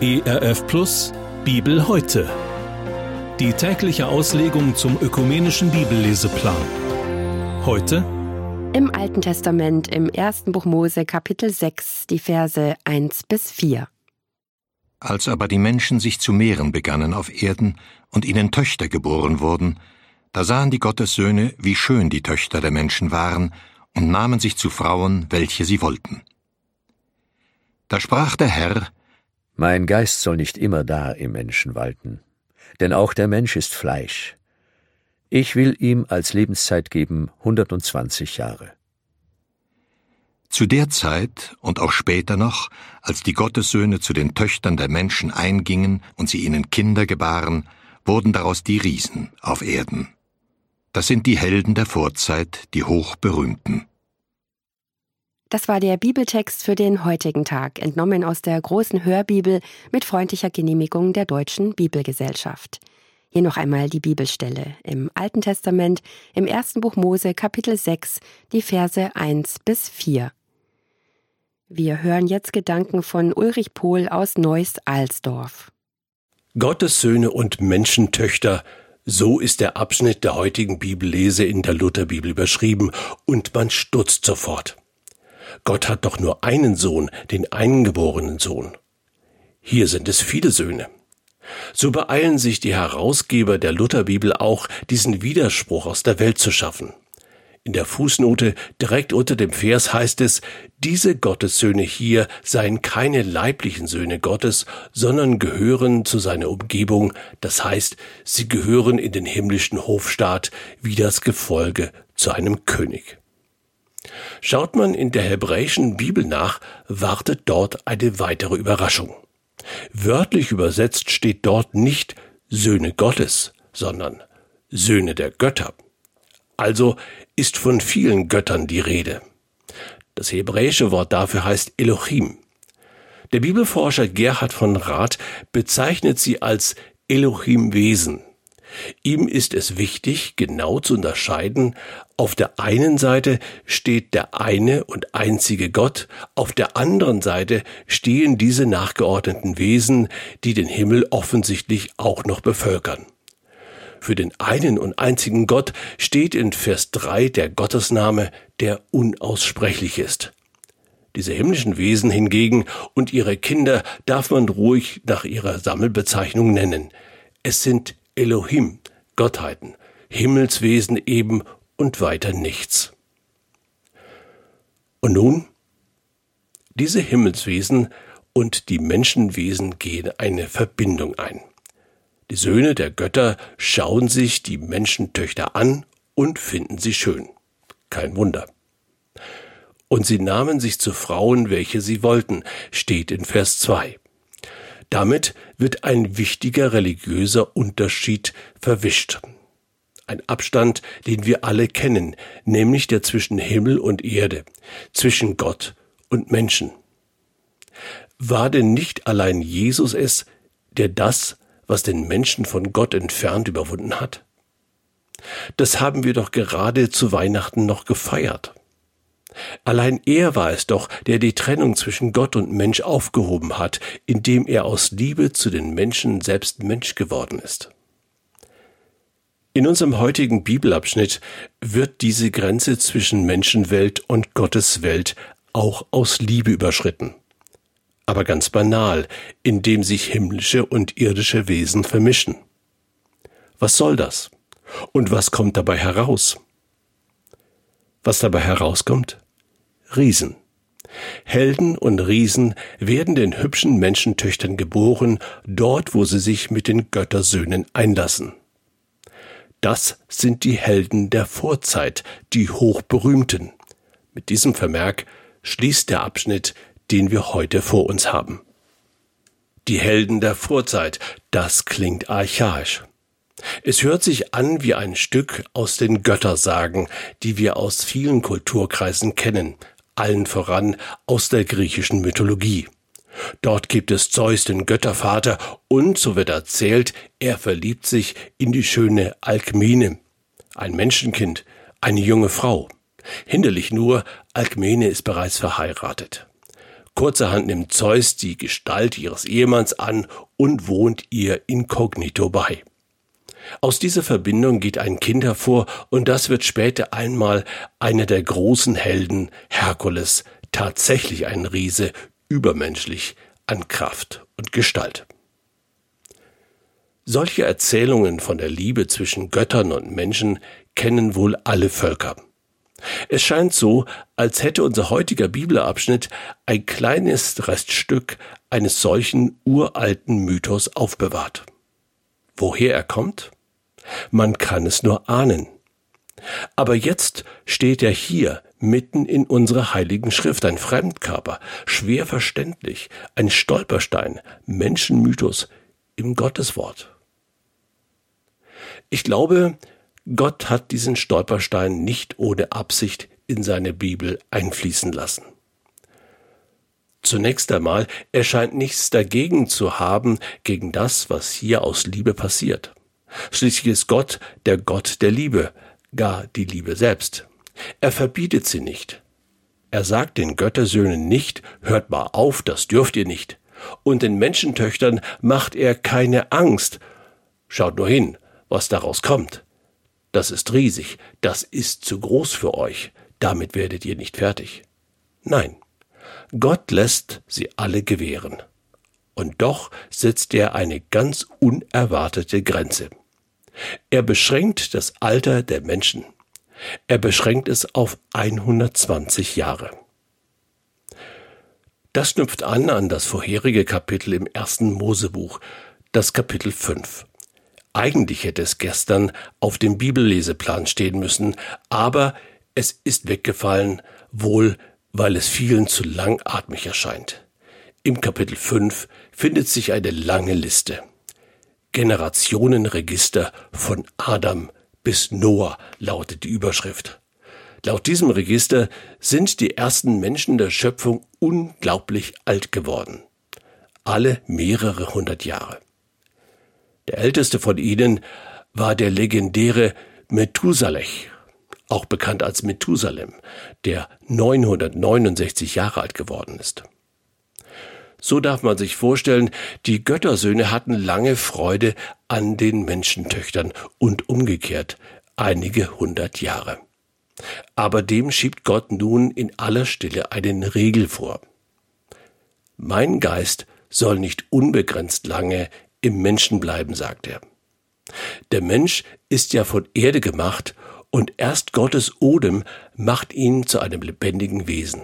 ERF Plus Bibel heute. Die tägliche Auslegung zum ökumenischen Bibelleseplan. Heute im Alten Testament im ersten Buch Mose Kapitel 6 die Verse 1 bis 4. Als aber die Menschen sich zu mehren begannen auf Erden und ihnen Töchter geboren wurden, da sahen die Gottessöhne, wie schön die Töchter der Menschen waren, und nahmen sich zu Frauen, welche sie wollten. Da sprach der Herr, Mein Geist soll nicht immer da im Menschen walten, denn auch der Mensch ist Fleisch. Ich will ihm als Lebenszeit geben 120 Jahre. Zu der Zeit und auch später noch, als die Gottessöhne zu den Töchtern der Menschen eingingen und sie ihnen Kinder gebaren, wurden daraus die Riesen auf Erden. Das sind die Helden der Vorzeit, die hochberühmten. Das war der Bibeltext für den heutigen Tag, entnommen aus der großen Hörbibel mit freundlicher Genehmigung der Deutschen Bibelgesellschaft. Hier noch einmal die Bibelstelle im Alten Testament im ersten Buch Mose Kapitel 6, die Verse 1 bis 4. Wir hören jetzt Gedanken von Ulrich Pohl aus Neuss-Alsdorf. Gottes Söhne und Menschentöchter, so ist der Abschnitt der heutigen Bibellese in der Lutherbibel beschrieben, und man stutzt sofort. Gott hat doch nur einen Sohn, den eingeborenen Sohn. Hier sind es viele Söhne. So beeilen sich die Herausgeber der Lutherbibel auch, diesen Widerspruch aus der Welt zu schaffen. In der Fußnote direkt unter dem Vers heißt es, diese Gottessöhne hier seien keine leiblichen Söhne Gottes, sondern gehören zu seiner Umgebung, das heißt, sie gehören in den himmlischen Hofstaat wie das Gefolge zu einem König. Schaut man in der hebräischen Bibel nach, wartet dort eine weitere Überraschung. Wörtlich übersetzt steht dort nicht Söhne Gottes, sondern Söhne der Götter. Also ist von vielen Göttern die Rede. Das hebräische Wort dafür heißt Elohim. Der Bibelforscher Gerhard von Rath bezeichnet sie als Elohim-Wesen. Ihm ist es wichtig, genau zu unterscheiden, auf der einen Seite steht der eine und einzige Gott, auf der anderen Seite stehen diese nachgeordneten Wesen, die den Himmel offensichtlich auch noch bevölkern. Für den einen und einzigen Gott steht in Vers 3 der Gottesname, der unaussprechlich ist. Diese himmlischen Wesen hingegen und ihre Kinder darf man ruhig nach ihrer Sammelbezeichnung nennen. Es sind Elohim, Gottheiten, Himmelswesen eben und weiter nichts. Und nun? Diese Himmelswesen und die Menschenwesen gehen eine Verbindung ein. Die Söhne der Götter schauen sich die Menschentöchter an und finden sie schön. Kein Wunder. Und sie nahmen sich zu Frauen, welche sie wollten, steht in Vers 2. Damit wird ein wichtiger religiöser Unterschied verwischt. Ein Abstand, den wir alle kennen, nämlich der zwischen Himmel und Erde, zwischen Gott und Menschen. War denn nicht allein Jesus es, der das was den Menschen von Gott entfernt überwunden hat? Das haben wir doch gerade zu Weihnachten noch gefeiert. Allein er war es doch, der die Trennung zwischen Gott und Mensch aufgehoben hat, indem er aus Liebe zu den Menschen selbst Mensch geworden ist. In unserem heutigen Bibelabschnitt wird diese Grenze zwischen Menschenwelt und Gottes Welt auch aus Liebe überschritten aber ganz banal, indem sich himmlische und irdische Wesen vermischen. Was soll das? Und was kommt dabei heraus? Was dabei herauskommt? Riesen. Helden und Riesen werden den hübschen Menschentöchtern geboren, dort wo sie sich mit den Göttersöhnen einlassen. Das sind die Helden der Vorzeit, die Hochberühmten. Mit diesem Vermerk schließt der Abschnitt den wir heute vor uns haben. Die Helden der Vorzeit, das klingt archaisch. Es hört sich an wie ein Stück aus den Göttersagen, die wir aus vielen Kulturkreisen kennen, allen voran aus der griechischen Mythologie. Dort gibt es Zeus, den Göttervater, und, so wird erzählt, er verliebt sich in die schöne Alkmene, ein Menschenkind, eine junge Frau. Hinderlich nur, Alkmene ist bereits verheiratet. Kurzerhand nimmt Zeus die Gestalt ihres Ehemanns an und wohnt ihr inkognito bei. Aus dieser Verbindung geht ein Kind hervor und das wird später einmal einer der großen Helden, Herkules, tatsächlich ein Riese, übermenschlich an Kraft und Gestalt. Solche Erzählungen von der Liebe zwischen Göttern und Menschen kennen wohl alle Völker. Es scheint so, als hätte unser heutiger Bibelabschnitt ein kleines Reststück eines solchen uralten Mythos aufbewahrt. Woher er kommt? Man kann es nur ahnen. Aber jetzt steht er hier mitten in unserer heiligen Schrift, ein Fremdkörper, schwer verständlich, ein Stolperstein, Menschenmythos im Gotteswort. Ich glaube, Gott hat diesen Stolperstein nicht ohne Absicht in seine Bibel einfließen lassen. Zunächst einmal, er scheint nichts dagegen zu haben, gegen das, was hier aus Liebe passiert. Schließlich ist Gott der Gott der Liebe, gar die Liebe selbst. Er verbietet sie nicht. Er sagt den Göttersöhnen nicht, hört mal auf, das dürft ihr nicht. Und den Menschentöchtern macht er keine Angst. Schaut nur hin, was daraus kommt. Das ist riesig, das ist zu groß für euch, damit werdet ihr nicht fertig. Nein, Gott lässt sie alle gewähren. Und doch setzt er eine ganz unerwartete Grenze. Er beschränkt das Alter der Menschen. Er beschränkt es auf 120 Jahre. Das knüpft an an das vorherige Kapitel im ersten Mosebuch, das Kapitel 5. Eigentlich hätte es gestern auf dem Bibelleseplan stehen müssen, aber es ist weggefallen, wohl weil es vielen zu langatmig erscheint. Im Kapitel 5 findet sich eine lange Liste. Generationenregister von Adam bis Noah lautet die Überschrift. Laut diesem Register sind die ersten Menschen der Schöpfung unglaublich alt geworden. Alle mehrere hundert Jahre. Der älteste von ihnen war der legendäre Methusalech, auch bekannt als Methusalem, der 969 Jahre alt geworden ist. So darf man sich vorstellen, die Göttersöhne hatten lange Freude an den Menschentöchtern und umgekehrt einige hundert Jahre. Aber dem schiebt Gott nun in aller Stille einen Regel vor. Mein Geist soll nicht unbegrenzt lange im Menschen bleiben, sagt er. Der Mensch ist ja von Erde gemacht und erst Gottes Odem macht ihn zu einem lebendigen Wesen.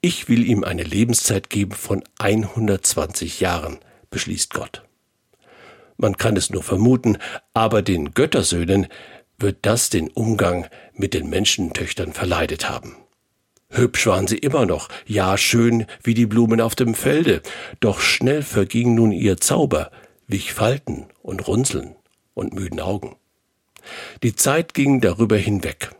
Ich will ihm eine Lebenszeit geben von 120 Jahren, beschließt Gott. Man kann es nur vermuten, aber den Göttersöhnen wird das den Umgang mit den Menschentöchtern verleidet haben. Hübsch waren sie immer noch, ja schön wie die Blumen auf dem Felde, doch schnell verging nun ihr Zauber, wich Falten und Runzeln und müden Augen. Die Zeit ging darüber hinweg.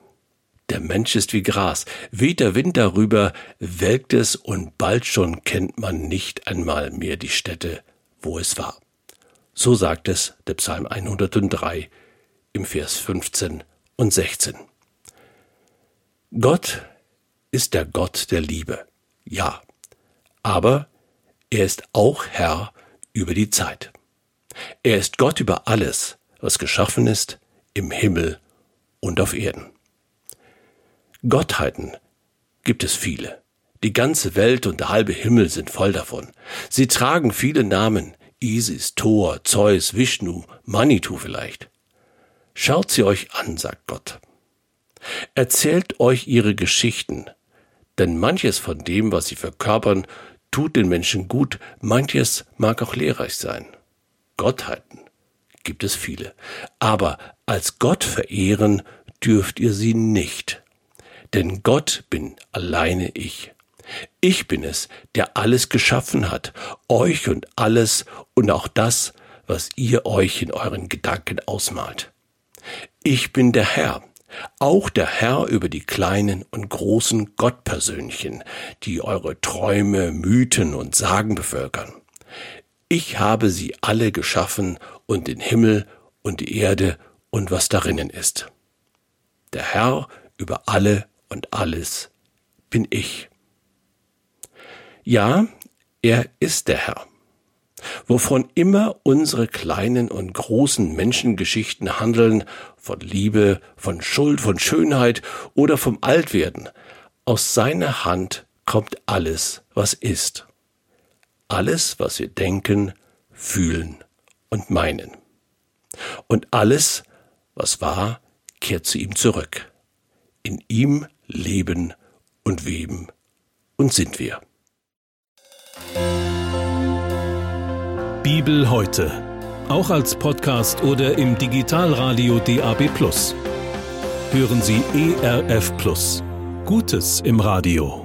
Der Mensch ist wie Gras, weht der Wind darüber, welkt es und bald schon kennt man nicht einmal mehr die Stätte, wo es war. So sagt es der Psalm 103 im Vers 15 und 16. Gott ist der Gott der Liebe, ja, aber er ist auch Herr über die Zeit. Er ist Gott über alles, was geschaffen ist, im Himmel und auf Erden. Gottheiten gibt es viele. Die ganze Welt und der halbe Himmel sind voll davon. Sie tragen viele Namen. Isis, Thor, Zeus, Vishnu, Manitou vielleicht. Schaut sie euch an, sagt Gott. Erzählt euch ihre Geschichten, denn manches von dem, was sie verkörpern, tut den Menschen gut, manches mag auch lehrreich sein. Gottheiten gibt es viele, aber als Gott verehren dürft ihr sie nicht denn Gott bin alleine ich. Ich bin es, der alles geschaffen hat, euch und alles und auch das, was ihr euch in euren Gedanken ausmalt. Ich bin der Herr, auch der Herr über die kleinen und großen Gottpersönchen, die eure Träume, Mythen und Sagen bevölkern. Ich habe sie alle geschaffen und den Himmel und die Erde und was darinnen ist. Der Herr über alle und alles bin ich. Ja, er ist der Herr. Wovon immer unsere kleinen und großen Menschengeschichten handeln, von Liebe, von Schuld, von Schönheit oder vom Altwerden, aus seiner Hand kommt alles, was ist. Alles, was wir denken, fühlen und meinen. Und alles, was war, kehrt zu ihm zurück. In ihm leben und weben und sind wir. Bibel heute. Auch als Podcast oder im Digitalradio DAB. Hören Sie ERF Gutes im Radio.